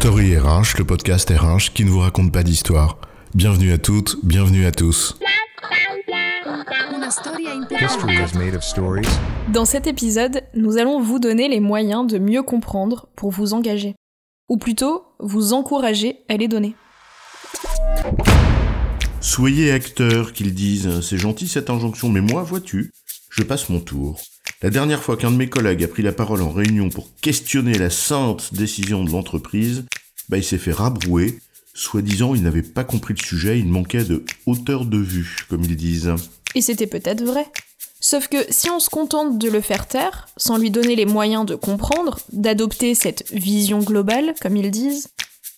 Story RH, le podcast RH qui ne vous raconte pas d'histoire. Bienvenue à toutes, bienvenue à tous. Dans cet épisode, nous allons vous donner les moyens de mieux comprendre pour vous engager. Ou plutôt, vous encourager à les donner. Soyez acteur, qu'ils disent. C'est gentil cette injonction, mais moi, vois-tu, je passe mon tour. La dernière fois qu'un de mes collègues a pris la parole en réunion pour questionner la sainte décision de l'entreprise, bah il s'est fait rabrouer. Soi-disant, il n'avait pas compris le sujet, il manquait de hauteur de vue, comme ils disent. Et c'était peut-être vrai. Sauf que si on se contente de le faire taire, sans lui donner les moyens de comprendre, d'adopter cette vision globale, comme ils disent,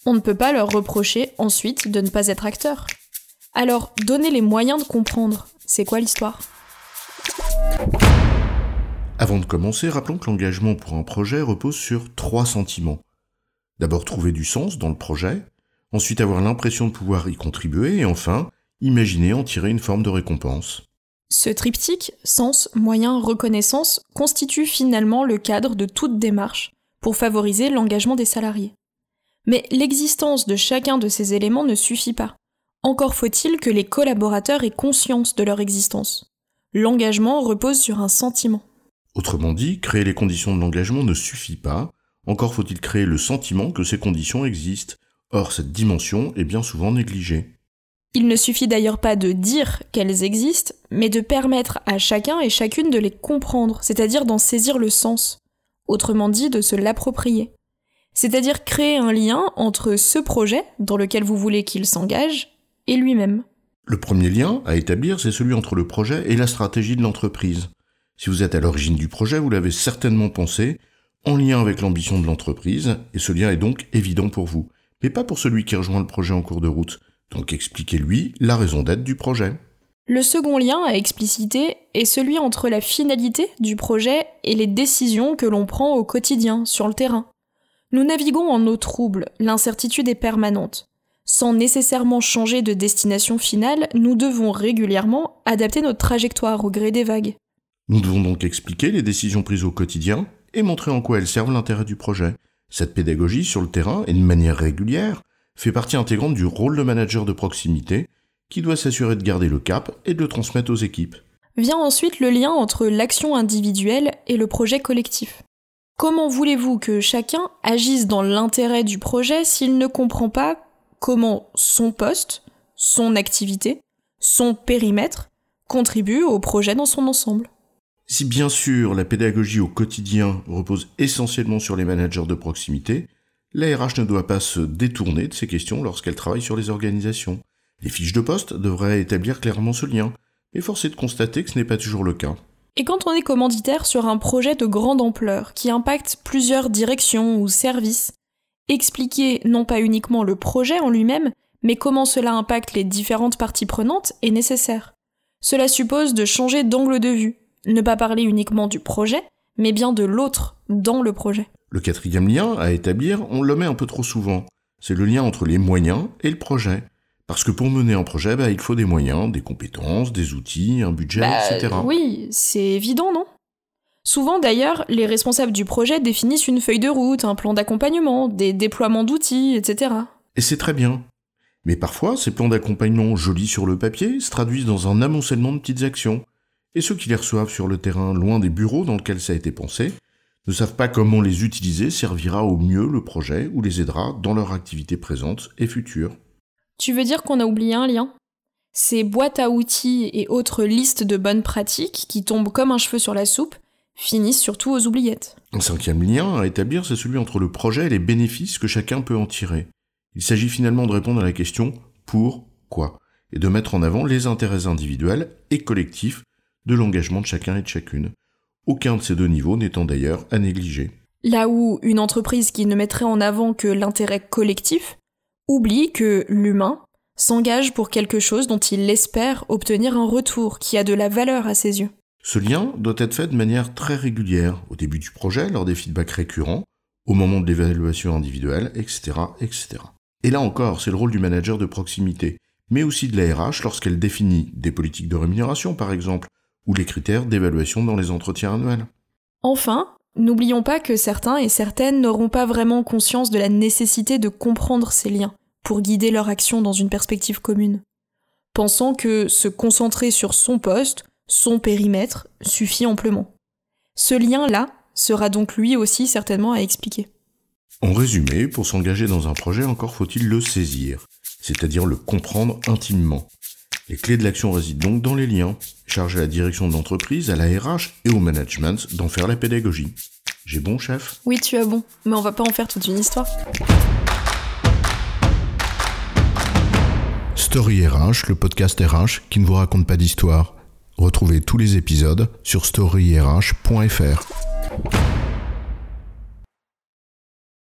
on ne peut pas leur reprocher ensuite de ne pas être acteur. Alors, donner les moyens de comprendre, c'est quoi l'histoire? Avant de commencer, rappelons que l'engagement pour un projet repose sur trois sentiments. D'abord trouver du sens dans le projet, ensuite avoir l'impression de pouvoir y contribuer, et enfin, imaginer en tirer une forme de récompense. Ce triptyque, sens, moyen, reconnaissance, constitue finalement le cadre de toute démarche pour favoriser l'engagement des salariés. Mais l'existence de chacun de ces éléments ne suffit pas. Encore faut-il que les collaborateurs aient conscience de leur existence. L'engagement repose sur un sentiment. Autrement dit, créer les conditions de l'engagement ne suffit pas, encore faut-il créer le sentiment que ces conditions existent. Or, cette dimension est bien souvent négligée. Il ne suffit d'ailleurs pas de dire qu'elles existent, mais de permettre à chacun et chacune de les comprendre, c'est-à-dire d'en saisir le sens, autrement dit de se l'approprier. C'est-à-dire créer un lien entre ce projet, dans lequel vous voulez qu'il s'engage, et lui-même. Le premier lien à établir, c'est celui entre le projet et la stratégie de l'entreprise. Si vous êtes à l'origine du projet, vous l'avez certainement pensé en lien avec l'ambition de l'entreprise, et ce lien est donc évident pour vous, mais pas pour celui qui rejoint le projet en cours de route. Donc expliquez-lui la raison d'être du projet. Le second lien à expliciter est celui entre la finalité du projet et les décisions que l'on prend au quotidien, sur le terrain. Nous naviguons en eau trouble, l'incertitude est permanente. Sans nécessairement changer de destination finale, nous devons régulièrement adapter notre trajectoire au gré des vagues. Nous devons donc expliquer les décisions prises au quotidien et montrer en quoi elles servent l'intérêt du projet. Cette pédagogie sur le terrain et de manière régulière fait partie intégrante du rôle de manager de proximité qui doit s'assurer de garder le cap et de le transmettre aux équipes. Vient ensuite le lien entre l'action individuelle et le projet collectif. Comment voulez-vous que chacun agisse dans l'intérêt du projet s'il ne comprend pas comment son poste, son activité, son périmètre contribue au projet dans son ensemble? Si bien sûr la pédagogie au quotidien repose essentiellement sur les managers de proximité, la RH ne doit pas se détourner de ces questions lorsqu'elle travaille sur les organisations. Les fiches de poste devraient établir clairement ce lien, mais force est de constater que ce n'est pas toujours le cas. Et quand on est commanditaire sur un projet de grande ampleur qui impacte plusieurs directions ou services, expliquer non pas uniquement le projet en lui-même, mais comment cela impacte les différentes parties prenantes est nécessaire. Cela suppose de changer d'angle de vue, ne pas parler uniquement du projet, mais bien de l'autre dans le projet. Le quatrième lien à établir, on le met un peu trop souvent. C'est le lien entre les moyens et le projet. Parce que pour mener un projet, bah, il faut des moyens, des compétences, des outils, un budget, Bah, etc. Oui, c'est évident, non? Souvent d'ailleurs, les responsables du projet définissent une feuille de route, un plan d'accompagnement, des déploiements d'outils, etc. Et c'est très bien. Mais parfois, ces plans d'accompagnement jolis sur le papier se traduisent dans un amoncellement de petites actions. Et ceux qui les reçoivent sur le terrain, loin des bureaux dans lesquels ça a été pensé, ne savent pas comment les utiliser servira au mieux le projet ou les aidera dans leur activité présente et future. Tu veux dire qu'on a oublié un lien? Ces boîtes à outils et autres listes de bonnes pratiques qui tombent comme un cheveu sur la soupe finissent surtout aux oubliettes. Un cinquième lien à établir, c'est celui entre le projet et les bénéfices que chacun peut en tirer. Il s'agit finalement de répondre à la question pourquoi et de mettre en avant les intérêts individuels et collectifs de l'engagement de chacun et de chacune. Aucun de ces deux niveaux n'étant d'ailleurs à négliger. Là où une entreprise qui ne mettrait en avant que l'intérêt collectif oublie que l'humain s'engage pour quelque chose dont il espère obtenir un retour qui a de la valeur à ses yeux. Ce lien doit être fait de manière très régulière, au début du projet, lors des feedbacks récurrents, au moment de l'évaluation individuelle, etc., etc. Et là encore, c'est le rôle du manager de proximité, mais aussi de la RH lorsqu'elle définit des politiques de rémunération, par exemple, ou les critères d'évaluation dans les entretiens annuels. Enfin, N'oublions pas que certains et certaines n'auront pas vraiment conscience de la nécessité de comprendre ces liens pour guider leur action dans une perspective commune, pensant que se concentrer sur son poste, son périmètre, suffit amplement. Ce lien-là sera donc lui aussi certainement à expliquer. En résumé, pour s'engager dans un projet, encore faut-il le saisir, c'est-à-dire le comprendre intimement. Les clés de l'action résident donc dans les liens, chargés à la direction de l'entreprise, à la RH et au management d'en faire la pédagogie. J'ai bon, chef? Oui, tu as bon, mais on va pas en faire toute une histoire. Story RH, le podcast RH qui ne vous raconte pas d'histoire. Retrouvez tous les épisodes sur storyrh.fr.